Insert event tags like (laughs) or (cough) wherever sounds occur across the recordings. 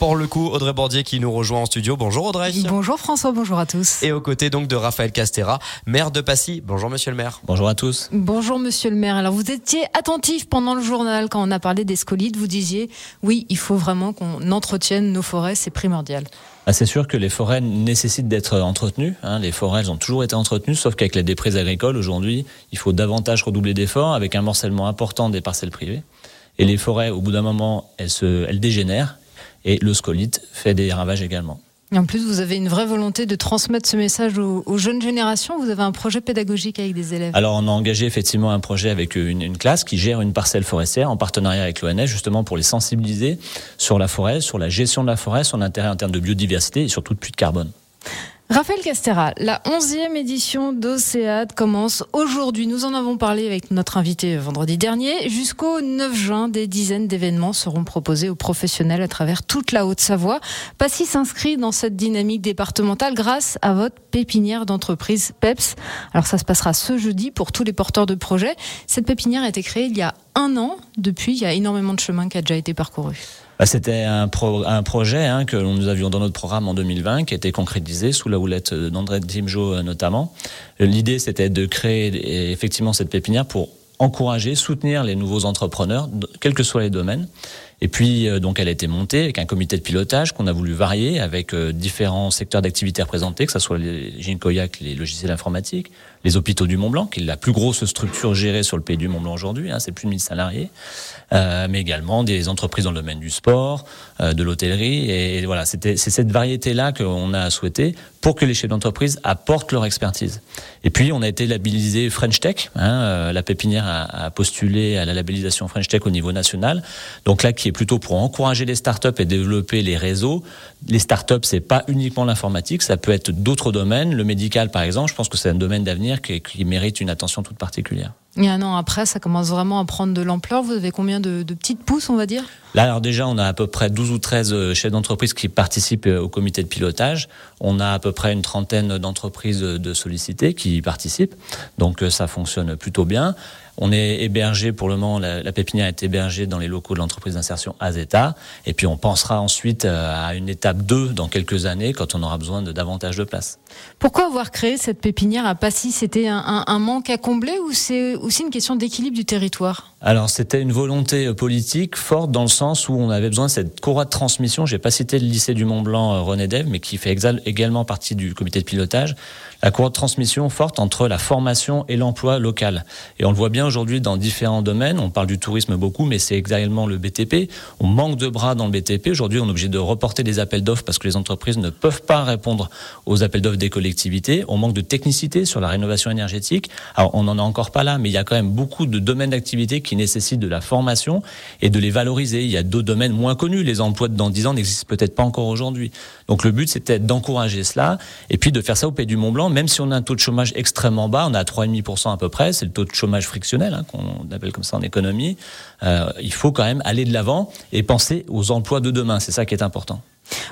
pour le coup, Audrey Bordier qui nous rejoint en studio. Bonjour Audrey. Bonjour François, bonjour à tous. Et aux côtés donc de Raphaël Castera, maire de Passy. Bonjour monsieur le maire. Bonjour à tous. Bonjour monsieur le maire. Alors vous étiez attentif pendant le journal quand on a parlé des scolides. Vous disiez oui, il faut vraiment qu'on entretienne nos forêts, c'est primordial. Ah, c'est sûr que les forêts nécessitent d'être entretenues. Hein. Les forêts, elles ont toujours été entretenues, sauf qu'avec la déprise agricole, aujourd'hui, il faut davantage redoubler d'efforts avec un morcellement important des parcelles privées. Et les forêts, au bout d'un moment, elles, se, elles dégénèrent et le scolite fait des ravages également. Et en plus, vous avez une vraie volonté de transmettre ce message aux, jeunes générations. Vous avez un projet pédagogique avec des élèves. Alors, on a engagé effectivement un projet avec une, une classe qui gère une parcelle forestière en partenariat avec l'ONS, justement pour les sensibiliser sur la forêt, sur la gestion de la forêt, son intérêt en termes de biodiversité et surtout de puits de carbone. Raphaël Castera, la onzième édition d'Océade commence aujourd'hui. Nous en avons parlé avec notre invité vendredi dernier. Jusqu'au 9 juin, des dizaines d'événements seront proposés aux professionnels à travers toute la Haute-Savoie. Passy s'inscrit dans cette dynamique départementale grâce à votre pépinière d'entreprise PEPS. Alors ça se passera ce jeudi pour tous les porteurs de projets. Cette pépinière a été créée il y a un an. Depuis, il y a énormément de chemin qui a déjà été parcouru. Bah, c'était un, un, projet hein, que nous avions dans notre programme en 2020, qui a été concrétisé sous la houlette d'André Dimjo euh, notamment. L'idée, c'était de créer effectivement cette pépinière pour encourager, soutenir les nouveaux entrepreneurs, quels que soient les domaines. Et puis, euh, donc, elle a été montée avec un comité de pilotage qu'on a voulu varier avec euh, différents secteurs d'activité représentés, que ce soit les Ginkoyak, les logiciels informatiques, les hôpitaux du Mont Blanc, qui est la plus grosse structure gérée sur le pays du Mont Blanc aujourd'hui, hein, c'est plus de 1000 salariés, euh, mais également des entreprises dans le domaine du sport, euh, de l'hôtellerie, et, voilà, c'est cette variété-là qu'on a souhaité pour que les chefs d'entreprise apportent leur expertise. Et puis, on a été labellisé French Tech, hein, euh, la pépinière a, a, postulé à la labellisation French Tech au niveau national, donc là, qui est plutôt pour encourager les startups et développer les réseaux. Les startups, c'est pas uniquement l'informatique, ça peut être d'autres domaines, le médical par exemple, je pense que c'est un domaine d'avenir qui, mérite une attention toute particulière. Et un an après, ça commence vraiment à prendre de l'ampleur. Vous avez combien de, petites pousses, on va dire? Là, alors déjà, on a à peu près 12 ou 13 euh, chefs d'entreprise qui participent euh, au comité de pilotage. On a à peu près une trentaine d'entreprises de sollicités qui participent. Donc euh, ça fonctionne plutôt bien. On est hébergé pour le moment, la, pépinière est hébergée dans les locaux de l'entreprise d'insertion Azeta. Et puis on pensera ensuite à une étape 2 dans quelques années quand on aura besoin de davantage de place. Pourquoi avoir créé cette pépinière à Passy? C'était un, un manque à combler ou c'est aussi une question d'équilibre du territoire? Alors c'était une volonté politique forte dans le sens où on avait besoin de cette courroie de transmission. J'ai pas cité le lycée du Mont Blanc euh, René Dev, mais qui fait également partie du comité de pilotage. La courroie de transmission forte entre la formation et l'emploi local. Et on le voit bien aujourd'hui dans différents domaines. On parle du tourisme beaucoup, mais c'est également le BTP. On manque de bras dans le BTP. Aujourd'hui, on est obligé de reporter des appels d'offres parce que les entreprises ne peuvent pas répondre aux appels d'offres des collectivités. On manque de technicité sur la rénovation énergétique. Alors, on n'en a encore pas là, mais il y a quand même beaucoup de domaines d'activité qui nécessitent de la formation et de les valoriser. Il y a d'autres domaines moins connus. Les emplois de dans 10 ans n'existent peut-être pas encore aujourd'hui. Donc, le but, c'était d'encourager cela et puis de faire ça au Pays du Mont Blanc, même si on a un taux de chômage extrêmement bas, on a 3,5% à peu près, c'est le taux de chômage frictionnel, hein, qu'on appelle comme ça en économie, euh, il faut quand même aller de l'avant et penser aux emplois de demain. C'est ça qui est important.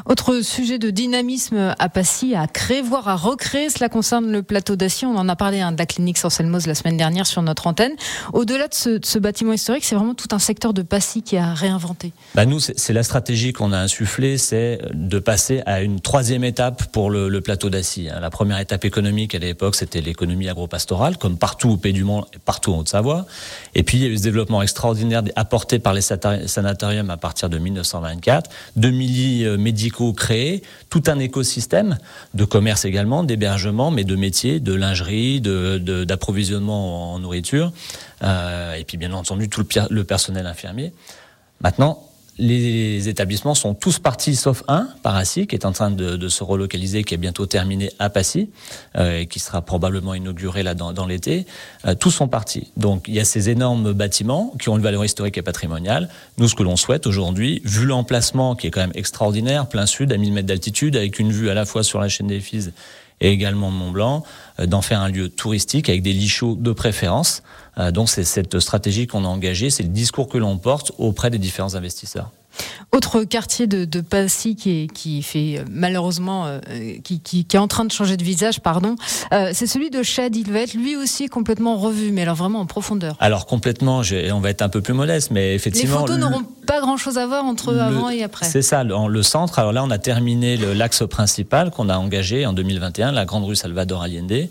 Autre sujet de dynamisme à Passy, à créer, voire à recréer, cela concerne le plateau d'Acier. On en a parlé hein, de la clinique Sanselmos la semaine dernière sur notre antenne. Au-delà de ce, bâtiment historique, c'est vraiment tout un secteur de Passy qui a réinventé. Bah nous, c'est la stratégie qu'on a insufflée, c'est de passer à une troisième étape pour le, plateau d'Acy. Hein. La première étape économique à l'époque, c'était l'économie agro-pastorale, comme partout au Pays du Monde et partout en Haute-Savoie. Et puis, il y a eu ce développement extraordinaire apporté par les sanatoriums à partir de 1924. 2 milliers médicaux créés, tout un écosystème de commerce également, d'hébergement, mais de métiers, de lingerie, d'approvisionnement de, en nourriture, euh, et puis bien entendu tout le, le personnel infirmier. Maintenant, les établissements sont tous partis sauf un, Parassi, qui est en train de, se relocaliser, qui est bientôt terminé à Passy, euh, et qui sera probablement inauguré là dans, l'été. Euh, tous sont partis. Donc il y a ces énormes bâtiments qui ont une valeur historique et patrimoniale. Nous, ce que l'on souhaite aujourd'hui, vu l'emplacement qui est quand même extraordinaire, plein sud, à 1000 mètres d'altitude, avec une vue à la fois sur la chaîne des Fises et également Mont Blanc, euh, d'en faire un lieu touristique avec des lits chauds de préférence. Euh, donc c'est cette stratégie qu'on a engagée, c'est le discours que l'on porte auprès des différents investisseurs. Autre quartier de, de Passy qui, est, qui fait euh, malheureusement, euh, qui, qui, qui, est en train de changer de visage, pardon, euh, c'est celui de Chad. Il va être lui aussi complètement revu, mais alors vraiment en profondeur. Alors complètement, on va être un peu plus modeste, mais effectivement. Les photos n'auront pas grand-chose à voir entre le, avant et après. C'est ça, le, le, centre. Alors là, on a terminé l'axe principal qu'on a engagé en 2021, la grande rue Salvador Allende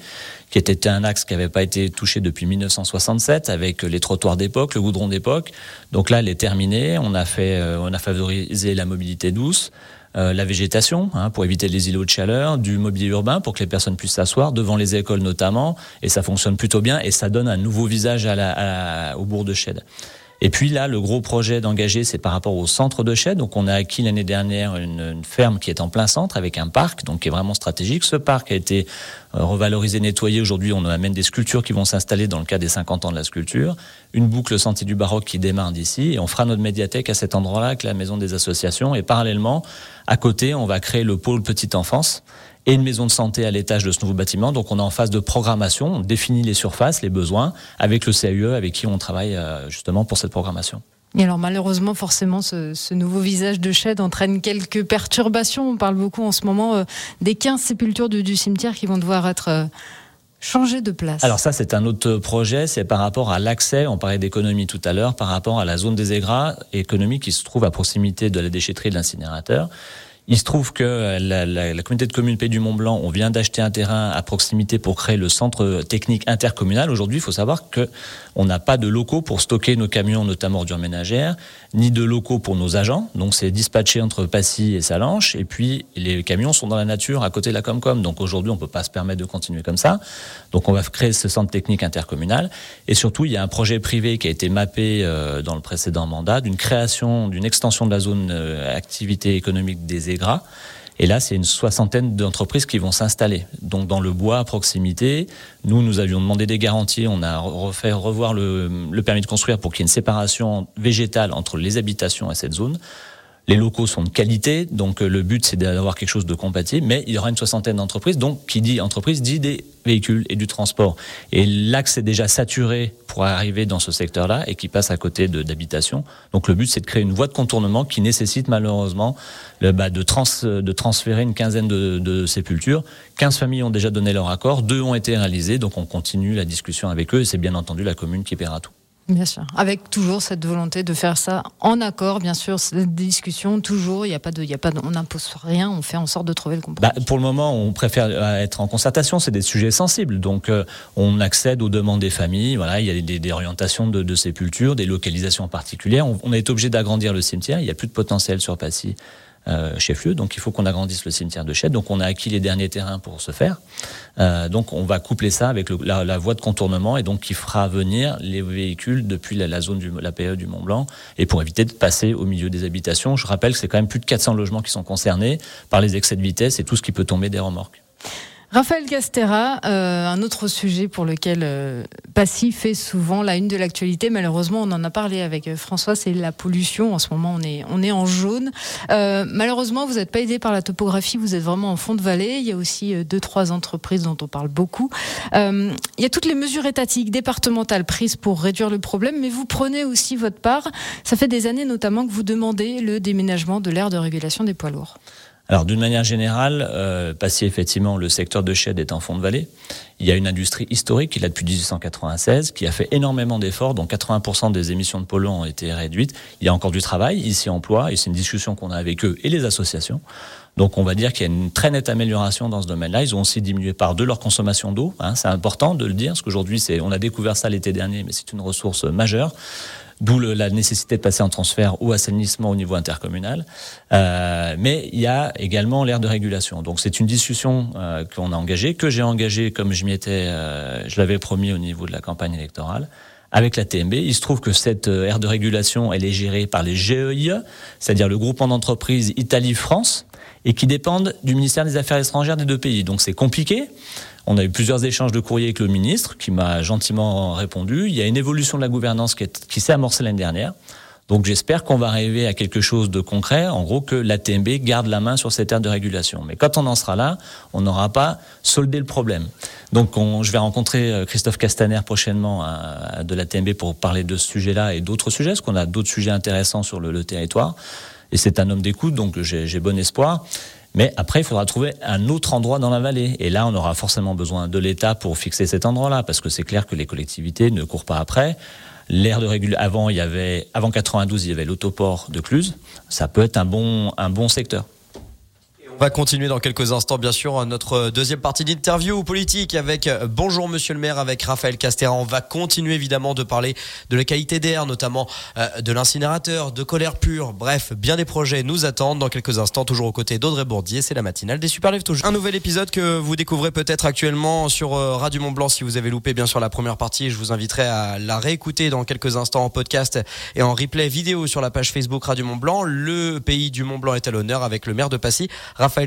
qui était un axe qui n'avait pas été touché depuis 1967 avec les trottoirs d'époque, le goudron d'époque. Donc là, elle est terminée. On a fait, euh, on a favorisé la mobilité douce. Euh, la végétation hein, pour éviter les îlots de chaleur, du mobilier urbain pour que les personnes puissent s'asseoir devant les écoles notamment, et ça fonctionne plutôt bien et ça donne un nouveau visage à la, à au bourg de Chède. Et puis là, le gros projet d'engager, c'est par rapport au centre de Chède. Donc on a acquis l'année dernière une, une, ferme qui est en plein centre avec un parc, donc qui est vraiment stratégique. Ce parc a été euh, revalorisé, nettoyé. Aujourd'hui, on amène des sculptures qui vont s'installer dans le cas des 50 ans de la sculpture. Une boucle sentier du baroque qui démarre d'ici. Et on fera notre médiathèque à cet endroit-là avec la maison des associations. Et parallèlement, à côté, on va créer le pôle petite enfance et une maison de santé à l'étage de ce nouveau bâtiment. Donc on est en phase de programmation, on définit les surfaces, les besoins, avec le CAUE avec qui on travaille euh, justement pour cette programmation. Et alors malheureusement, forcément, ce, ce nouveau visage de Shed entraîne quelques perturbations. On parle beaucoup en ce moment euh, des 15 sépultures du, du, cimetière qui vont devoir être... Euh, changées de place. Alors ça, c'est un autre projet, c'est par rapport à l'accès, on parlait d'économie tout à l'heure, par rapport à la zone des égras économiques qui se trouve à proximité de la déchetterie de l'incinérateur. Il se trouve que la, communauté de communes Pays du Mont Blanc, on vient d'acheter un terrain à proximité pour créer le centre technique intercommunal. Aujourd'hui, il faut savoir que on n'a pas de locaux pour stocker nos camions, notamment ordures ménagères, ni de locaux pour nos agents. Donc, c'est dispatché entre Passy et Salanches. Et puis, les camions sont dans la nature à côté de la Comcom. Donc, aujourd'hui, on peut pas se permettre de continuer comme ça. Donc, on va créer ce centre technique intercommunal. Et surtout, il y a un projet privé qui a été mappé euh, dans le précédent mandat d'une création, d'une extension de la zone euh, activité économique des Et là, c'est une soixantaine d'entreprises qui vont s'installer. Donc, dans le bois à proximité, nous, nous avions demandé des garanties. On a refait revoir le permis de construire pour qu'il y ait une séparation végétale entre les habitations et cette zone. Les locaux sont de qualité, donc euh, le but c'est d'avoir quelque chose de compatible, mais il y aura une soixantaine d'entreprises, donc qui dit entreprise dit des véhicules et du transport. Et l'axe est déjà saturé pour arriver dans ce secteur-là et qui passe à côté d'habitations. Donc le but c'est de créer une voie de contournement qui nécessite malheureusement bah, de, trans, de transférer une quinzaine de, de sépultures. 15 familles ont déjà donné leur accord, deux ont été réalisées, donc on continue la discussion avec eux et c'est bien entendu la commune qui paiera tout. Bien sûr, avec toujours cette volonté de faire ça en accord, bien sûr, cette discussion toujours. Il n'y a pas de, y a pas, on n'impose rien, on fait en sorte de trouver le compromis. Bah, pour le moment, on préfère euh, être en concertation. C'est des sujets sensibles, donc euh, on accède aux demandes des familles. Voilà, il y a des, orientations de, sépulture, des localisations particulières. On, on est obligé d'agrandir le cimetière. Il n'y a plus de potentiel sur Passy chef-lieu. Donc il faut qu'on agrandisse le cimetière de Chède. Donc on a acquis les derniers terrains pour ce faire. Euh, donc on va coupler ça avec la, voie de contournement et donc qui fera venir les véhicules depuis la, la zone du la PE du Mont Blanc et pour éviter de passer au milieu des habitations. Je rappelle que c'est quand même plus de 400 logements qui sont concernés par les excès de vitesse et tout ce qui peut tomber des remorques. Raphaël Castera, euh, un autre sujet pour lequel euh, Passy fait souvent la une de l'actualité. Malheureusement, on en a parlé avec euh, François, c'est la pollution. En ce moment, on est, en jaune. Euh, malheureusement, vous n'êtes pas aidé par la topographie, vous êtes vraiment en fond de vallée. Il y a aussi deux, trois entreprises dont on parle beaucoup. Il y a toutes les mesures étatiques, départementales prises pour réduire le problème, mais vous prenez aussi votre part. Ça fait des années notamment que vous demandez le déménagement de l'aire de régulation des poids lourds. Alors d'une manière générale, euh, Passy effectivement, le secteur de Chède est en fond de vallée. Il y a une industrie historique qui est là depuis 1896, qui a fait énormément d'efforts, dont 80% des émissions de polluants ont été réduites. Il y a encore du travail ici emploi, et c'est une discussion qu'on a avec eux et les associations. Donc on va dire qu'il y a une très nette amélioration dans ce domaine-là. Ils ont aussi diminué par deux leur consommation d'eau. Hein, c'est important de le dire, parce qu'aujourd'hui, on a découvert ça l'été dernier, mais c'est une ressource majeure d'où la nécessité de passer en transfert ou assainissement au niveau intercommunal. Euh, mais il y a également l'aire de régulation. Donc c'est une discussion euh, qu'on a engagée, que j'ai engagée comme je m'y étais, euh, je l'avais promis au niveau de la campagne électorale. Avec la TMB, il se trouve que cette euh, aire de régulation, elle est gérée par les GEIE, c'est-à-dire le groupement d'entreprises Italie-France, et qui dépendent du ministère des Affaires étrangères des deux pays. Donc c'est compliqué. On a eu plusieurs échanges de courriers avec le ministre qui m'a gentiment répondu. Il y a une évolution de la gouvernance qui, s'est amorcée l'année dernière. Donc j'espère qu'on va arriver à quelque chose de concret, en gros que l'ATMB garde la main sur cette aire de régulation. Mais quand on en sera là, on n'aura pas soldé le problème. Donc je vais rencontrer euh, Christophe Castaner prochainement de l'ATMB pour parler de ce sujet-là et d'autres sujets, parce qu'on a d'autres sujets intéressants sur le, le territoire. Et c'est un homme d'écoute, donc j'ai bon espoir. Mais après, il faudra trouver un autre endroit dans la vallée. Et là, on aura forcément besoin de l'État pour fixer cet endroit-là, parce que c'est clair que les collectivités ne courent pas après. L'aire de régulation, avant, il y avait, avant 92, il y avait l'autoport de Cluse. Ça peut être un bon, un bon secteur. On va continuer dans quelques instants, bien sûr, notre deuxième partie d'interview politique avec euh, Bonjour Monsieur le maire, avec Raphaël Castera. On va continuer évidemment de parler de la qualité d'air, notamment euh, de l'incinérateur, de colère pure. Bref, bien des projets nous attendent dans quelques instants, toujours aux côtés d'Audrey Bourdier. C'est la matinale des Super toujours. Un nouvel épisode que vous découvrez peut-être actuellement sur euh, Radio Mont Blanc si vous avez loupé bien sûr la première partie. Je vous inviterai à la réécouter dans quelques instants en podcast et en replay vidéo sur la page Facebook Radio Mont Blanc. Le pays du Mont Blanc est à l'honneur avec le maire de Passy.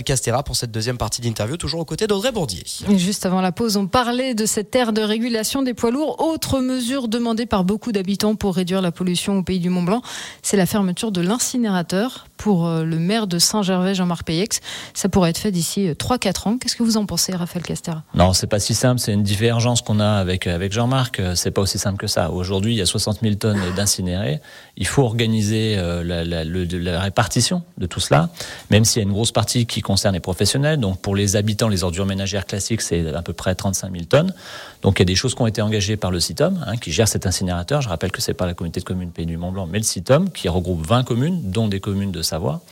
Castera pour cette deuxième partie d'interview, toujours aux côtés d'Audrey Bourdier. juste avant la pause, on parlait de cette aire de régulation des poids lourds. Autre mesure demandée par beaucoup d'habitants pour réduire la pollution au pays du Mont Blanc, c'est la fermeture de l'incinérateur pour euh, le maire de Saint-Gervais, Jean-Marc Payex. Ça pourrait être fait d'ici 3-4 euh, ans. Qu'est-ce que vous en pensez, Raphaël Castera Non, c'est pas si simple. C'est une divergence qu'on a avec, euh, avec Jean-Marc. C'est pas aussi simple que ça. Aujourd'hui, il y a 60 000 tonnes d'incinérés. Il faut organiser la, la, la, répartition de tout cela, même s'il y a une grosse partie qui concerne les professionnels. Donc pour les habitants, les ordures ménagères classiques, c'est à peu près 35 000 tonnes. Donc il y a des choses qui ont été engagées par le CITOM, hein, qui gère cet incinérateur. Je rappelle que c'est pas la communauté de communes Pays du Mont Blanc, mais le CITOM, qui regroupe 20 communes, dont des communes de Savoie.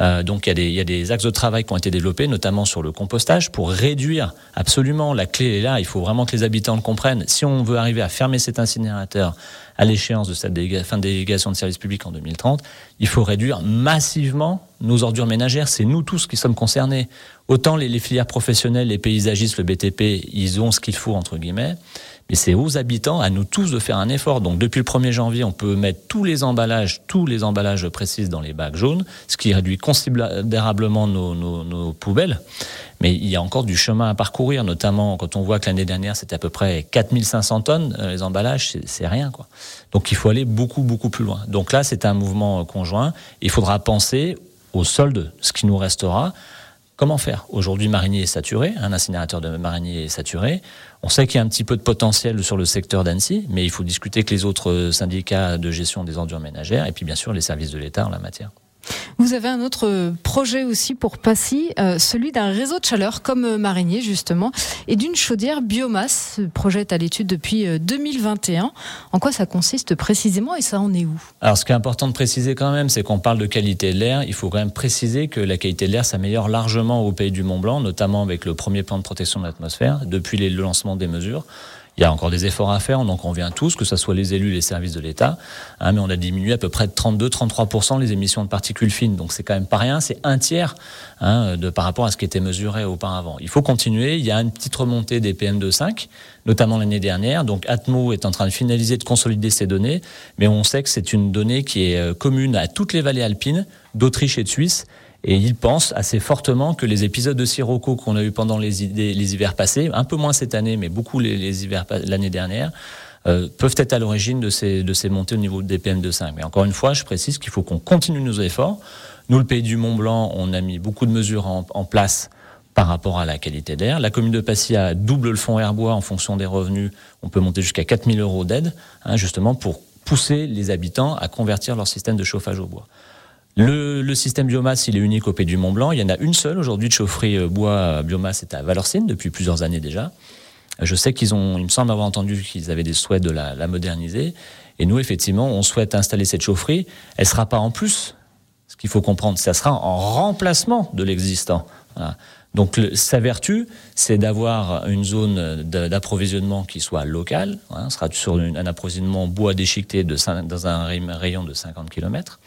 Euh, donc il y, a des, y, a des, axes de travail qui ont été développés, notamment sur le compostage, pour réduire absolument, la clé est là, il faut vraiment que les habitants le comprennent. Si on veut arriver à fermer cet incinérateur à l'échéance de cette fin de délégation de service public en 2030, il faut réduire massivement nos ordures ménagères. C'est nous tous qui sommes concernés. Autant les, les filières professionnelles, les paysagistes, le BTP, ils ont ce qu'il faut, entre guillemets mais c'est aux habitants, à nous tous, de faire un effort. Donc depuis le 1er janvier, on peut mettre tous les emballages, tous les emballages précis dans les bacs jaunes, ce qui réduit considérablement nos poubelles. Mais il y a encore du chemin à parcourir, notamment quand on voit que l'année dernière, c'était à peu près 4500 tonnes, euh, les emballages, c'est rien. quoi. Donc il faut aller beaucoup, beaucoup plus loin. Donc là, c'est un mouvement conjoint. Il faudra penser au solde, ce qui nous restera, Comment faire Aujourd'hui, Marigny est saturé, un incinérateur de Marigny est saturé. On sait qu'il y a un petit peu de potentiel sur le secteur d'Annecy, mais il faut discuter avec les autres syndicats de gestion des ordures ménagères et puis bien sûr les services de l'État en la matière. Vous avez un autre projet aussi pour Passy, euh, celui d'un réseau de chaleur comme euh, Marigny justement, et d'une chaudière biomasse. Ce projet est à l'étude depuis 2021. Euh, en quoi ça consiste précisément et ça en est où? Alors ce qui est important de préciser quand même, c'est qu'on parle de qualité de l'air. Il faut quand même préciser que la qualité de l'air s'améliore largement au pays du Mont Blanc, notamment avec le premier plan de protection de l'atmosphère, depuis le lancement des mesures. Il y a encore des efforts à faire, donc on vient tous, que ce soit les élus, les services de l'État, hein, mais on a diminué à peu près de 32-33% les émissions de particules fines, donc c'est quand même pas rien, c'est un tiers hein, de, par rapport à ce qui était mesuré auparavant. Il faut continuer, il y a une petite remontée des PM2,5, notamment l'année dernière, donc Atmo est en train de finaliser, de consolider ces données, mais on sait que c'est une donnée qui est euh, commune à toutes les vallées alpines, d'Autriche et de Suisse, et il pense assez fortement que les épisodes de sirocco qu'on a eu pendant les, hivers passés, un peu moins cette année, mais beaucoup les, hivers l'année dernière, euh, peuvent être à l'origine de ces, montées au niveau des PM2,5. Mais encore une fois, je précise qu'il faut qu'on continue nos efforts. Nous, le pays du Mont Blanc, on a mis beaucoup de mesures en, en place par rapport à la qualité d'air. La commune de Passy a double le fonds Airbois en fonction des revenus. On peut monter jusqu'à 4000 euros d'aide, hein, justement pour pousser les habitants à convertir leur système de chauffage au bois. Le, système biomasse, il est unique au Pays du Mont Blanc. Il y en a une seule aujourd'hui de chaufferie euh, bois euh, biomasse, c'est à Valorcine depuis plusieurs années déjà. Je sais qu'ils ont, il me semble avoir entendu qu'ils avaient des souhaits de la, moderniser. Et nous, effectivement, on souhaite installer cette chaufferie. Elle sera pas en plus. Ce qu'il faut comprendre, ça sera en remplacement de l'existant. Donc sa vertu, c'est d'avoir une zone d'approvisionnement qui soit locale. Hein, on sera sur un approvisionnement bois déchiqueté de, dans un rayon de 50 km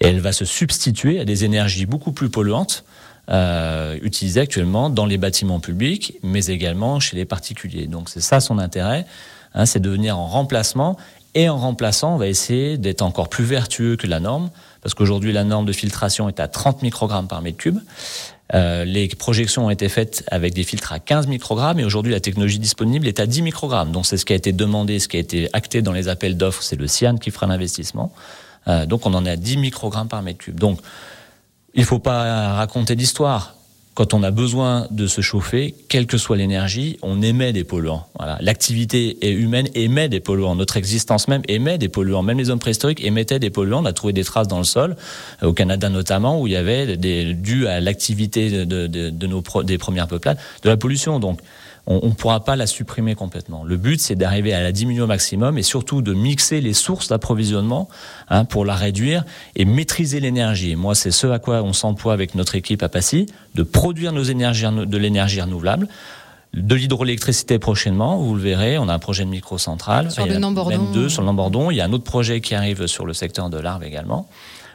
et elle va se substituer à des énergies beaucoup plus polluantes euh, utilisées actuellement dans les bâtiments publics, mais également chez les particuliers. Donc c'est ça son intérêt, hein, c'est de venir en remplacement. Et en remplaçant, on va essayer d'être encore plus vertueux que la norme, parce qu'aujourd'hui la norme de filtration est à 30 microgrammes par mètre cube. Euh, les projections ont été faites avec des filtres à 15 microgrammes et aujourd'hui la technologie disponible est à 10 microgrammes. Donc c'est ce qui a été demandé, ce qui a été acté dans les appels d'offres, c'est le CIAN qui fera l'investissement. Donc on en est à 10 microgrammes par mètre cube. Donc il faut pas raconter d'histoire quand on a besoin de se chauffer, quelle que soit l'énergie, on émet des polluants. L'activité humaine émet des polluants. Notre existence même émet des polluants. Même les hommes préhistoriques émettaient des polluants. On a trouvé des traces dans le sol, euh, au Canada notamment, où il y avait des, dû à l'activité de, nos des premières peuplades, de la pollution. Donc, on ne pourra pas la supprimer complètement. Le but, c'est d'arriver à la diminuer au maximum et surtout de mixer les sources d'approvisionnement hein, pour la réduire et maîtriser l'énergie. Moi, c'est ce à quoi on s'emploie avec notre équipe à Passy, de produire nos énergies, de l'énergie renouvelable de l'hydroélectricité prochainement, vous le verrez, on a un projet de microcentrale. Sur le Nambordon. Deux sur le Nambordon. Il y a un autre projet qui arrive sur le secteur de l'Arve également.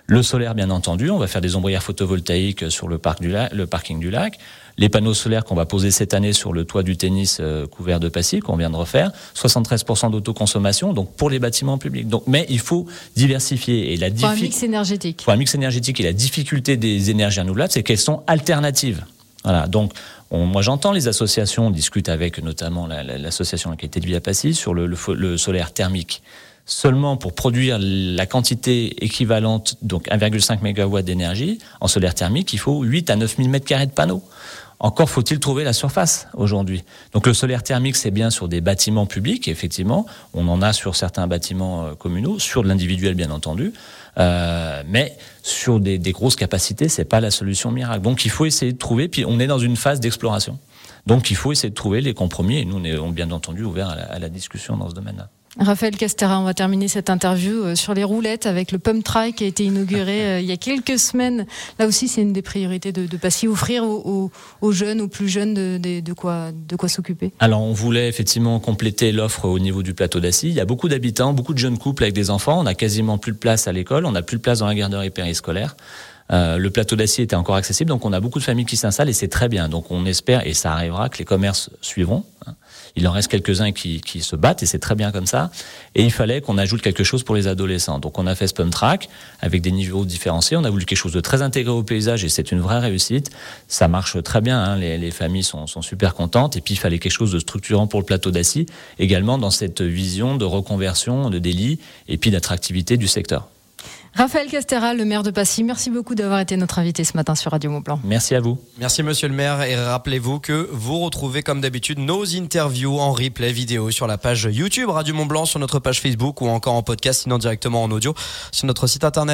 Le solaire, bien entendu, on va faire des ombrières photovoltaïques sur le, parc du le parking du lac les panneaux solaires qu'on va poser cette année sur le toit du tennis euh, couvert de passif qu'on vient de refaire, 73% d'autoconsommation, donc pour les bâtiments publics. Donc, mais il faut diversifier et la pour un mix énergétique. Pour un mix énergétique et la difficulté des énergies renouvelables, c'est qu'elles sont alternatives. Voilà. Donc, moi, j'entends les associations, on discute avec notamment l'association la, qualité de vie à Passy sur le, le solaire thermique seulement pour produire la quantité équivalente, donc 1,5 MW d'énergie en solaire thermique, il faut 8 à 9 000 m2 de panneaux. Encore faut-il trouver la surface aujourd'hui. Donc le solaire thermique, c'est bien sur des bâtiments publics, effectivement. On en a sur certains bâtiments euh, communaux, sur de l'individuel, bien entendu. Euh, mais sur des, grosses capacités, c'est pas la solution miracle. Donc il faut essayer de trouver. Puis on est dans une phase d'exploration. Donc il faut essayer de trouver les compromis. Et nous, on est bien entendu ouverts à la discussion dans ce domaine-là. Raphaël Castera, on va terminer cette interview euh, sur les roulettes avec le Pump Try qui a été inauguré (laughs) euh, il y a quelques semaines. Là aussi, c'est une des priorités de, de Passy, offrir aux, jeunes, aux plus jeunes, de, quoi, de quoi s'occuper. Alors, on voulait effectivement compléter l'offre au niveau du plateau d'Assy. Il y a beaucoup d'habitants, beaucoup de jeunes couples avec des enfants. On a quasiment plus de place à l'école, on n'a plus de place dans la garderie périscolaire. Euh, le plateau d'acier était encore accessible, donc on a beaucoup de familles qui s'installent et c'est très bien. Donc on espère, et ça arrivera, que les commerces suivront. Hein. Il en reste quelques-uns qui, qui, se battent et c'est très bien comme ça. Et il fallait qu'on ajoute quelque chose pour les adolescents. Donc on a fait Spum Track avec des niveaux différenciés. On a voulu quelque chose de très intégré au paysage et c'est une vraie réussite. Ça marche très bien. Hein. Les, les, familles sont, sont, super contentes. Et puis il fallait quelque chose de structurant pour le plateau d'Assy, également dans cette vision de reconversion, de délit et puis d'attractivité du secteur. Raphaël Castera, le maire de Passy, merci beaucoup d'avoir été notre invité ce matin sur Radio Montblanc. Merci à vous. Merci monsieur le maire et rappelez-vous que vous retrouvez comme d'habitude nos interviews en replay vidéo sur la page YouTube Radio Montblanc, sur notre page Facebook ou encore en podcast sinon directement en audio sur notre site internet.